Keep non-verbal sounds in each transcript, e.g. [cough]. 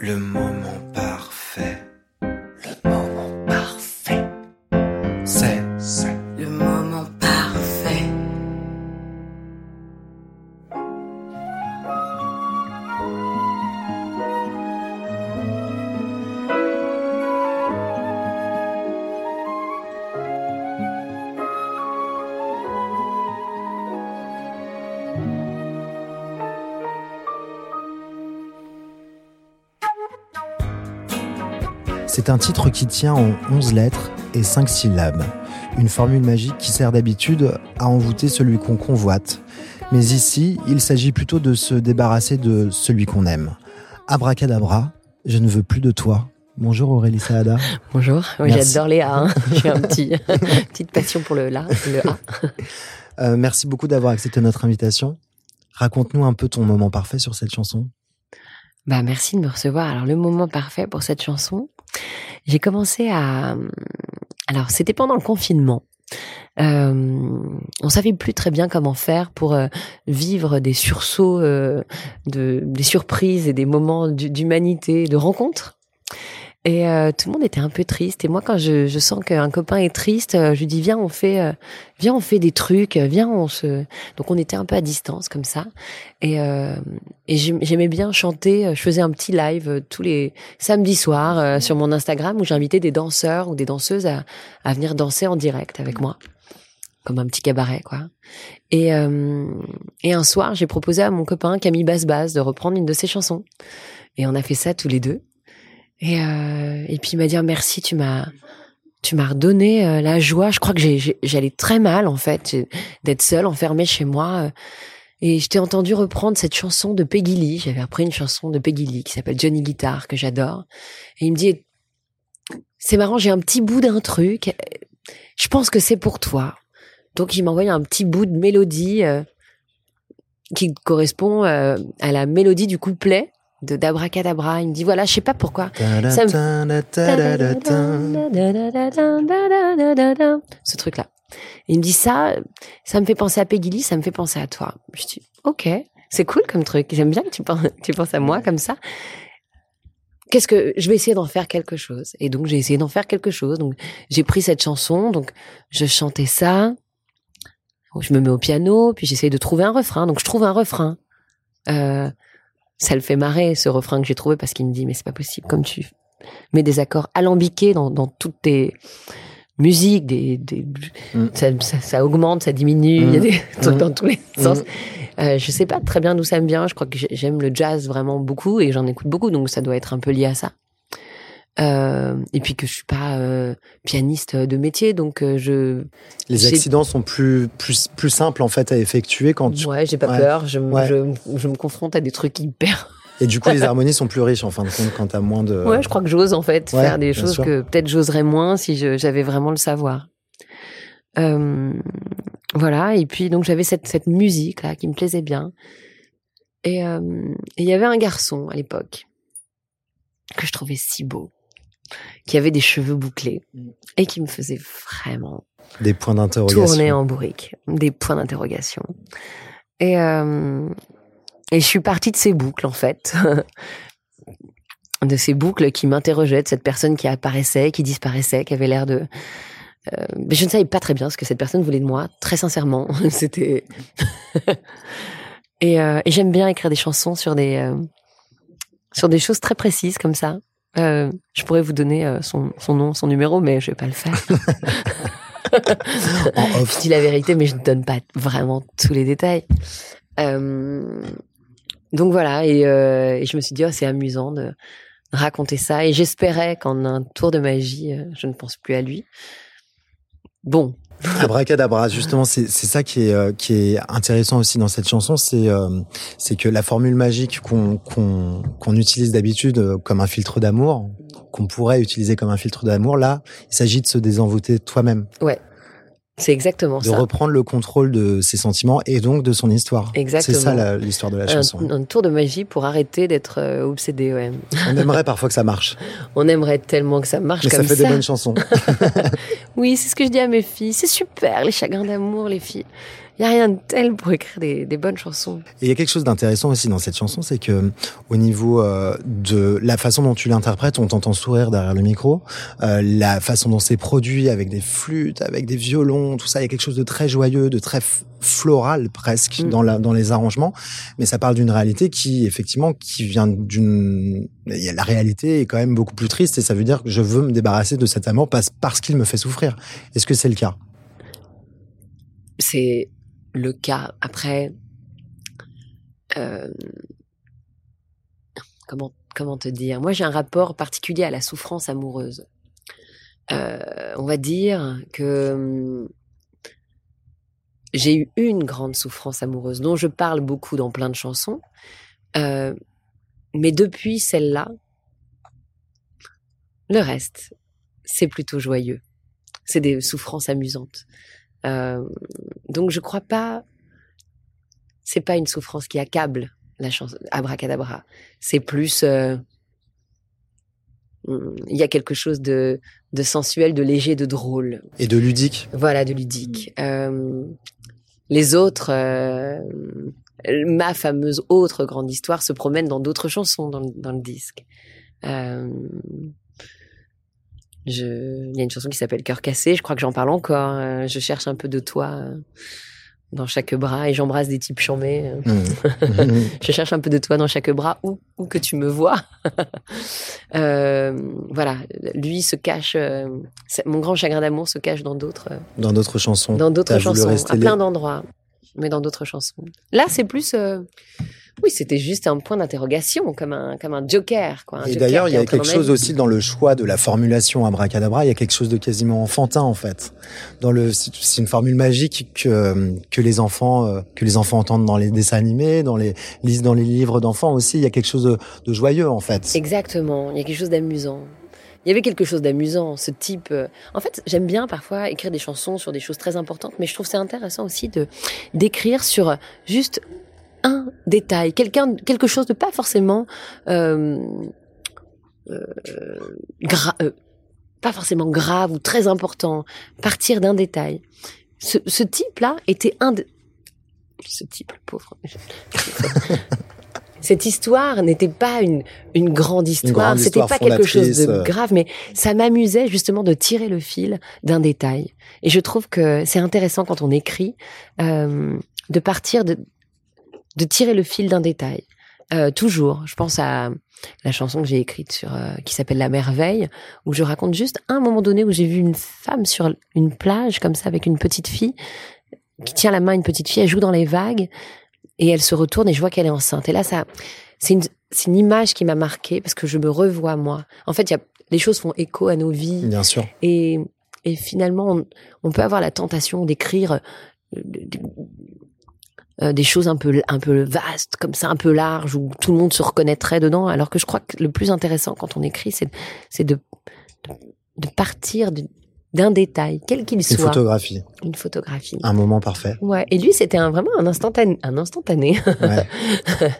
le moment parfait. C'est un titre qui tient en 11 lettres et 5 syllabes. Une formule magique qui sert d'habitude à envoûter celui qu'on convoite. Mais ici, il s'agit plutôt de se débarrasser de celui qu'on aime. Abracadabra, je ne veux plus de toi. Bonjour Aurélie Saada. [laughs] Bonjour, oui, j'adore les A. hein. [laughs] J'ai un petit, [laughs] petite passion pour le la, le A. Euh, merci beaucoup d'avoir accepté notre invitation. Raconte-nous un peu ton moment parfait sur cette chanson. Bah merci de me recevoir. Alors le moment parfait pour cette chanson, j'ai commencé à. Alors c'était pendant le confinement. Euh, on savait plus très bien comment faire pour euh, vivre des sursauts, euh, de, des surprises et des moments d'hu- d'humanité, de rencontres. Et euh, tout le monde était un peu triste. Et moi, quand je, je sens qu'un copain est triste, euh, je lui dis viens, on fait, euh, viens, on fait des trucs, viens, on se. Donc on était un peu à distance comme ça. Et, euh, et j'aim- j'aimais bien chanter. Je faisais un petit live euh, tous les samedis soirs euh, sur mon Instagram où j'invitais des danseurs ou des danseuses à, à venir danser en direct avec moi, comme un petit cabaret, quoi. Et, euh, et un soir, j'ai proposé à mon copain Camille Basse de reprendre une de ses chansons. Et on a fait ça tous les deux. Et, euh, et puis il m'a dit Ah, merci, tu m'as tu m'as redonné euh, la joie. Je crois que j'allais très mal en fait d'être seule, enfermée chez moi. euh, et je t'ai entendu reprendre cette chanson de Peggy Lee. J'avais appris une chanson de Peggy Lee qui s'appelle Johnny Guitar que j'adore. Et il me dit c'est marrant, j'ai un petit bout d'un truc. Je pense que c'est pour toi. Donc il m'a envoyé un petit bout de mélodie euh, qui correspond euh, à la mélodie du couplet de d'Abracadabra. Il me dit voilà, je sais pas pourquoi. Ce truc-là. Il me dit ça, ça me fait penser à Peggy Lee, ça me fait penser à toi. Je dis, ok, c'est cool comme truc. J'aime bien que tu penses, tu penses à moi comme ça. Qu'est-ce que je vais essayer d'en faire quelque chose Et donc j'ai essayé d'en faire quelque chose. Donc j'ai pris cette chanson, donc je chantais ça. Je me mets au piano, puis j'essaye de trouver un refrain. Donc je trouve un refrain. Euh, ça le fait marrer ce refrain que j'ai trouvé parce qu'il me dit mais c'est pas possible comme tu mets des accords alambiqués dans, dans toutes tes musiques, des, des Mm. ça, ça, ça augmente, ça diminue, il y a Mm. des [laughs] trucs Mm. dans tous les sens. Euh, je sais pas très bien d'où ça me vient. Je crois que j'ai- j'aime le jazz vraiment beaucoup et j'en écoute beaucoup, donc ça doit être un peu lié à ça. Euh, et puis que je suis pas euh, pianiste de métier, donc euh, je Les accidents sont plus, plus, plus simples en fait à effectuer quand tu... ouais, j'ai pas Ouais. peur. Je, me- Ouais. je, je me confronte à des trucs hyper Et du coup, les [laughs] harmonies sont plus riches en fin de compte quand t'as moins de. Ouais, je crois que j'ose en fait Ouais, faire des choses sûr. que peut-être j'oserais moins si j'avais vraiment le savoir. Euh, voilà, et puis donc j'avais cette, cette musique là qui me plaisait bien. Et euh, et il y avait un garçon à l'époque que je trouvais si beau, qui avait des cheveux bouclés et qui me faisait vraiment Des points d'interrogation. tourner en bourrique, des points d'interrogation. Et, euh, et je suis partie de ces boucles, en fait. [laughs] de ces boucles qui m'interrogeaient, de cette personne qui apparaissait, qui disparaissait, qui avait l'air de... Euh, mais je ne savais pas très bien ce que cette personne voulait de moi, très sincèrement. [laughs] C'était... [laughs] et euh, et j'aime bien écrire des chansons sur des, euh, sur des choses très précises comme ça. Euh, je pourrais vous donner euh, son, son nom, son numéro, mais je vais pas le faire. [laughs] En off. Je dis la vérité, mais je ne donne pas vraiment tous les détails. Euh, donc voilà, et, euh, et je me suis dit, oh, c'est amusant de raconter ça. Et j'espérais qu'en un tour de magie, je ne pense plus à lui. Bon, Abracadabra, justement, c'est ça qui est euh, qui est intéressant aussi dans cette chanson, c'est euh, c'est que la formule magique qu'on qu'on qu'on utilise d'habitude euh, comme un filtre d'amour, qu'on pourrait utiliser comme un filtre d'amour, là, il s'agit de se désenvoûter toi-même, c'est exactement de ça. reprendre le contrôle de ses sentiments et donc de son histoire. Exactement. C'est ça l'histoire de la chanson. un tour de magie pour arrêter d'être euh, obsédé. Ouais. On aimerait parfois que ça marche, [laughs] On aimerait tellement que ça marche mais ça comme fait ça. des bonnes chansons. [laughs] Oui, c'est ce que je dis à mes filles. C'est super, les chagrins d'amour, les filles. Il y a rien de tel pour écrire des, des bonnes chansons. Et il y a quelque chose d'intéressant aussi dans cette chanson, c'est que au niveau euh, de la façon dont tu l'interprètes, on t'entend sourire derrière le micro, euh, la façon dont c'est produit avec des flûtes, avec des violons, tout ça, il y a quelque chose de très joyeux, de très floral presque Mm. dans la dans les arrangements, mais ça parle d'une réalité qui effectivement qui vient d'une la réalité est quand même beaucoup plus triste et ça veut dire que je veux me débarrasser de cet amour parce parce qu'il me fait souffrir. Est-ce que c'est le cas? C'est le cas. Après, euh, comment te dire? Moi, j'ai un rapport particulier à la souffrance amoureuse. Euh, on va dire que hum, j'ai eu une grande souffrance amoureuse dont je parle beaucoup dans plein de chansons. Euh, mais depuis celle-là, le reste, c'est plutôt joyeux. C'est des souffrances amusantes. Euh, donc je crois pas. C'est pas une souffrance qui accable la chanson Abracadabra. C'est plus. euh, hum, Il y a quelque chose de, de sensuel, de léger, de drôle. Et de ludique Voilà, de ludique. Euh, les autres, euh, ma fameuse autre grande histoire se promène dans d'autres chansons dans, le- dans le disque. Euh, je, il y a une chanson qui s'appelle Cœur cassé, je crois que j'en parle encore. euh, je cherche un peu de toi euh, dans chaque bras et j'embrasse des types chambés. [laughs] Mmh. Je cherche un peu de toi dans chaque bras, où, où que tu me vois. [laughs] Euh, voilà, lui se cache. euh, mon grand chagrin d'amour se cache dans d'autres, euh, dans d'autres chansons. dans d'autres chansons, à plein d'endroits, mais dans d'autres chansons. Là, c'est plus. Euh, oui, c'était juste un point d'interrogation, comme un, comme un joker. Quoi, un Et d'ailleurs, il y a quelque chose aussi dans le choix de la formulation abracadabra. Il y a quelque chose de quasiment enfantin en fait. Dans le, c'est une formule magique que que les enfants euh, que les enfants entendent dans les dessins animés, dans les lisent dans les livres d'enfants aussi. Il y a quelque chose de, de joyeux en fait. Exactement, il y a quelque chose d'amusant. Il y avait quelque chose d'amusant, ce type. euh, En fait, j'aime bien parfois écrire des chansons sur des choses très importantes, mais je trouve c'est intéressant aussi de d'écrire sur juste un détail, quelqu'un, quelque chose de pas forcément euh, euh, euh, pas forcément grave ou très important. Partir d'un détail. Ce, ce type-là était un de... ce type, le pauvre. [laughs] Cette histoire n'était pas une, une grande histoire, c'était pas quelque chose de grave, mais ça m'amusait justement de tirer le fil d'un détail. Et je trouve que c'est intéressant quand on écrit euh, de partir de, de tirer le fil d'un détail. Euh, toujours, je pense à la chanson que j'ai écrite sur euh, qui s'appelle La Merveille, où je raconte juste un moment donné où j'ai vu une femme sur une plage comme ça avec une petite fille qui tient la main à une petite fille, elle joue dans les vagues et elle se retourne et je vois qu'elle est enceinte. Et là, ça, c'est une, c'est une image qui m'a marquée parce que je me revois moi. En fait, il y a, les choses font écho à nos vies Bien sûr. et, et finalement, on, on peut avoir la tentation d'écrire euh, des- choses un peu un peu vastes comme ça, un peu larges où tout le monde se reconnaîtrait dedans. Alors que je crois que le plus intéressant quand on écrit, c'est c'est de, de partir d'un détail, quel qu'il Une soit, photographie, une photographie. un moment parfait. Ouais. Et lui, c'était vraiment un instantané, un instantané. Ouais. [laughs]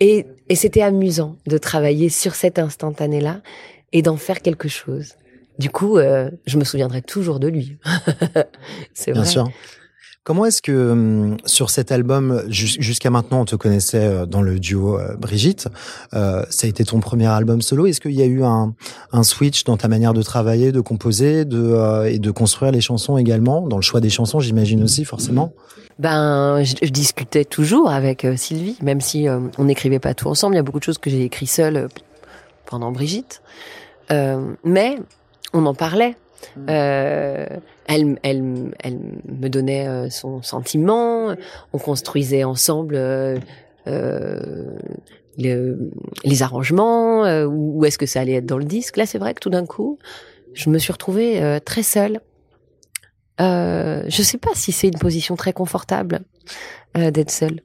Et, et c'était amusant de travailler sur cet instantané-là et d'en faire quelque chose. Du coup, euh, je me souviendrai toujours de lui. [laughs] C'est Bien vrai. sûr. Comment est-ce que hum, sur cet album, jus- jusqu'à maintenant, on te connaissait euh, dans le duo euh, Brigitte, euh, ça a été ton premier album solo? Est-ce qu'il y a eu un, un switch dans ta manière de travailler, de composer, de euh, et de construire les chansons également, dans le choix des chansons, j'imagine aussi forcément. Ben, je, je discutais toujours avec euh, Sylvie, même si euh, on n'écrivait pas tout ensemble. Il y a beaucoup de choses que j'ai écrit seule pendant Brigitte, mais on en parlait. Euh, elle, elle, elle me donnait euh, son sentiment. On construisait ensemble euh, euh, le- les arrangements. euh, où où est-ce que ça allait être dans le disque Là, c'est vrai que tout d'un coup, je me suis retrouvée euh, très seule. Euh, je sais pas si c'est une position très confortable euh, d'être seule.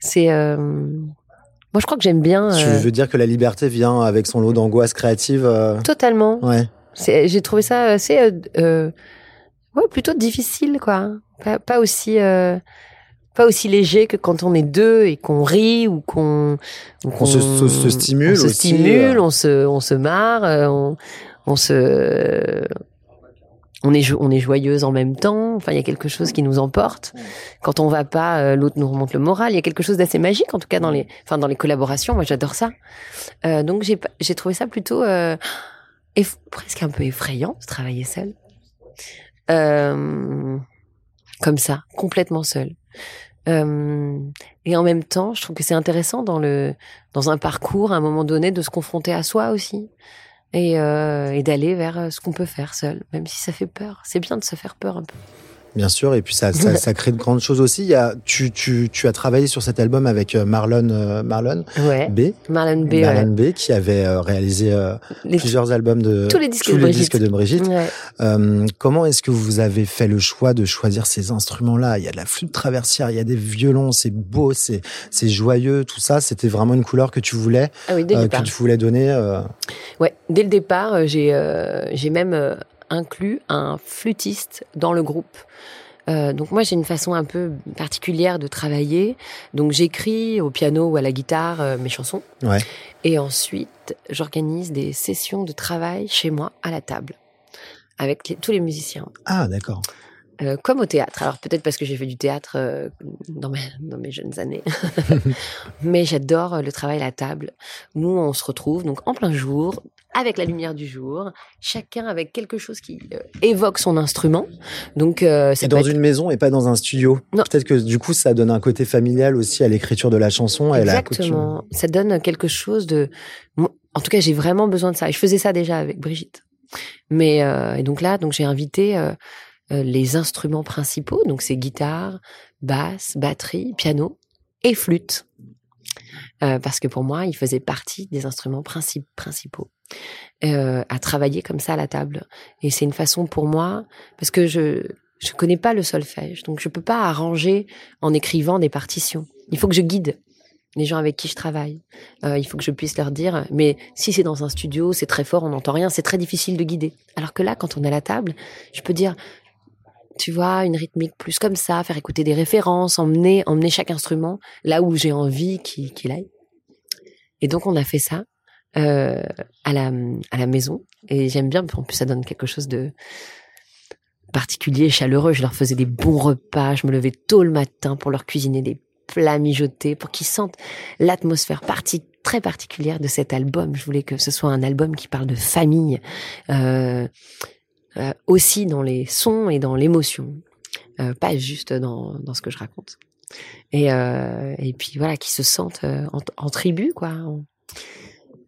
C'est euh, moi, je crois que j'aime bien Tu euh, veux dire que la liberté vient avec son lot d'angoisse créative euh, totalement. Ouais. J'ai trouvé ça assez, euh, euh, ouais, plutôt difficile, quoi. Pas, pas aussi, euh, pas aussi léger que quand on est deux et qu'on rit ou qu'on, se- se- se stimule on se aussi, stimule, euh. on se, on se marre, euh, on, on se, on est on est joyeuse en même temps. Enfin, il y a quelque chose qui nous emporte. Quand on va pas, euh, l'autre nous remonte le moral. Il y a quelque chose d'assez magique, en tout cas dans les, enfin dans les collaborations. Moi, j'adore ça. Euh, donc j'ai j'ai trouvé ça plutôt euh, presque un peu effrayant de travailler seul. Euh, comme ça, complètement seul. Euh, et en même temps, je trouve que c'est intéressant dans le dans un parcours, à un moment donné, de se confronter à soi aussi et, euh, d'aller vers ce qu'on peut faire seul, même si ça fait peur. C'est bien de se faire peur un peu. Bien sûr, et puis ça, ça, [laughs] ça, crée de grandes choses aussi. Il y a, tu, tu, tu as travaillé sur cet album avec euh, Marlon, euh, Marlon ouais. B. Marlon B. Marlon B. qui avait euh, réalisé les, plusieurs albums de tous les disques, tous de, les Brigitte. disques de Brigitte. Ouais. Comment est-ce que vous avez fait le choix de choisir ces instruments-là? Il y a de la flûte traversière, il y a des violons, c'est beau, c'est c'est joyeux, tout ça. C'était vraiment une couleur que tu voulais, ah oui, dès que tu voulais donner. Ouais, dès le départ, j'ai j'ai même inclus un flûtiste dans le groupe. Euh, donc moi j'ai une façon un peu particulière de travailler. Donc j'écris au piano ou à la guitare euh, mes chansons. Ouais. Et ensuite j'organise des sessions de travail chez moi à la table avec les, tous les musiciens. Ah d'accord. Euh, comme au théâtre. Alors peut-être parce que j'ai fait du théâtre euh, dans, mes, dans mes jeunes années. [laughs] Mais j'adore le travail à la table. Nous, on se retrouve donc en plein jour, avec la lumière du jour, chacun avec quelque chose qui euh, évoque son instrument. Donc euh, et dans être... une maison et pas dans un studio. Peut-être que du coup, ça donne un côté familial aussi à l'écriture de la chanson. Et Exactement. La ça donne quelque chose de... En tout cas, j'ai vraiment besoin de ça. Et je faisais ça déjà avec Brigitte. Mais euh, et donc là, donc j'ai invité euh, les instruments principaux, donc c'est guitare, basse, batterie, piano et flûte. Euh, parce que pour moi, il faisait partie des instruments princi principaux euh, à travailler comme ça à la table. Et c'est une façon pour moi, parce que je je connais pas le solfège, donc je peux pas arranger en écrivant des partitions. Il faut que je guide les gens avec qui je travaille. Euh, il faut que je puisse leur dire, mais si c'est dans un studio, c'est très fort, on n'entend rien, c'est très difficile de guider. Alors que là, quand on est à la table, je peux dire, tu vois, une rythmique plus comme ça, faire écouter des références, emmener, emmener chaque instrument là où j'ai envie qu'il qu aille. Et donc on a fait ça euh, à la à la maison et j'aime bien. En plus, ça donne quelque chose de particulier, chaleureux. Je leur faisais des bons repas. Je me levais tôt le matin pour leur cuisiner des plats mijotés, pour qu'ils sentent l'atmosphère partie très particulière de cet album. Je voulais que ce soit un album qui parle de famille. Euh, euh, aussi dans les sons et dans l'émotion, euh, pas juste dans, dans ce que je raconte. Et, euh, et puis voilà, qui se sentent en, en tribu, quoi.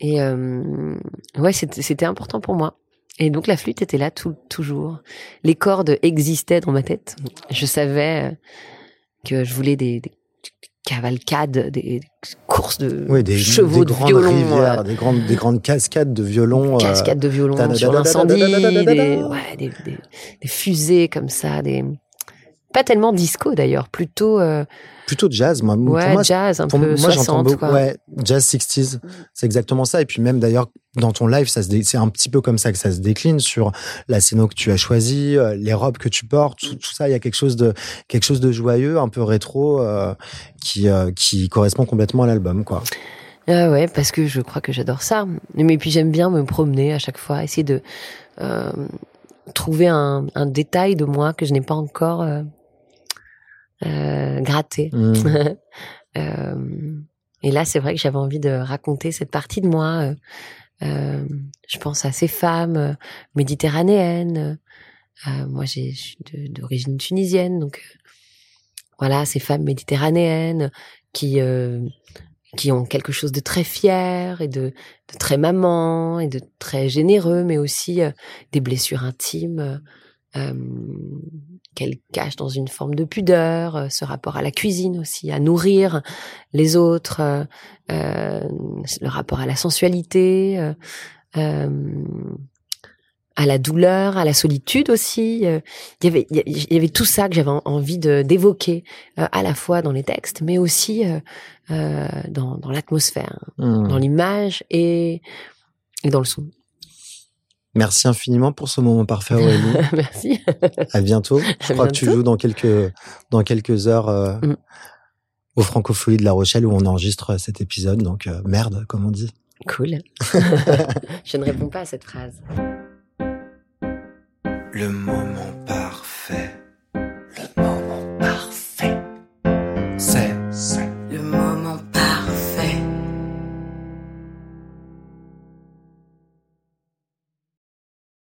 Et ouais, c'était important pour moi. Et donc la flûte était là tout, toujours. Les cordes existaient dans ma tête. Je savais que je voulais des, des cavalcades, des courses de oui, des, chevaux des de violon, rivières, euh, des grandes des grandes cascades de violon, cascades de violon euh, sur l'incendie, des, ouais, des, fusées comme ça, des pas tellement disco d'ailleurs, plutôt euh, plutôt jazz moi. Ouais, pour moi, jazz un pour peu moi 60 beaucoup, quoi. ouais jazz 60s c'est exactement ça. Et puis même d'ailleurs dans ton live ça se c'est un petit peu comme ça que ça se décline sur la scéno que tu as choisi les robes que tu portes tout, tout, ça. Il y a quelque chose de quelque chose de joyeux un peu rétro euh, qui euh, qui correspond complètement à l'album quoi. Ah ouais parce que je crois que j'adore ça. Mais puis j'aime bien me promener à chaque fois essayer de euh, trouver un, un, détail de moi que je n'ai pas encore euh, euh, gratté. Mmh. [laughs] euh, et là, c'est vrai que j'avais envie de raconter cette partie de moi. Euh, je pense à ces femmes euh, méditerranéennes. Euh, moi, j'ai, je suis d'origine tunisienne, donc voilà, ces femmes méditerranéennes qui qui ont quelque chose de très fier et de, de, très maman et de très généreux, mais aussi des blessures intimes euh, qu'elle cache dans une forme de pudeur, euh, ce rapport à la cuisine aussi, à nourrir les autres, euh, le rapport à la sensualité, à la douleur, à la solitude aussi. Il y avait, il y avait tout ça que j'avais envie de d'évoquer à la fois dans les textes, mais aussi dans, dans l'atmosphère, mmh. dans l'image et, et dans le son. Merci infiniment pour ce moment parfait, Aurélie. [laughs] Merci. À bientôt. Je À crois bientôt. que tu joues dans quelques, dans quelques heures euh, Mm. au Francofolie de La Rochelle où on enregistre cet épisode. Donc, euh, merde, comme on dit. Cool. [laughs] [laughs] Je ne réponds pas à cette phrase. le moment parfait.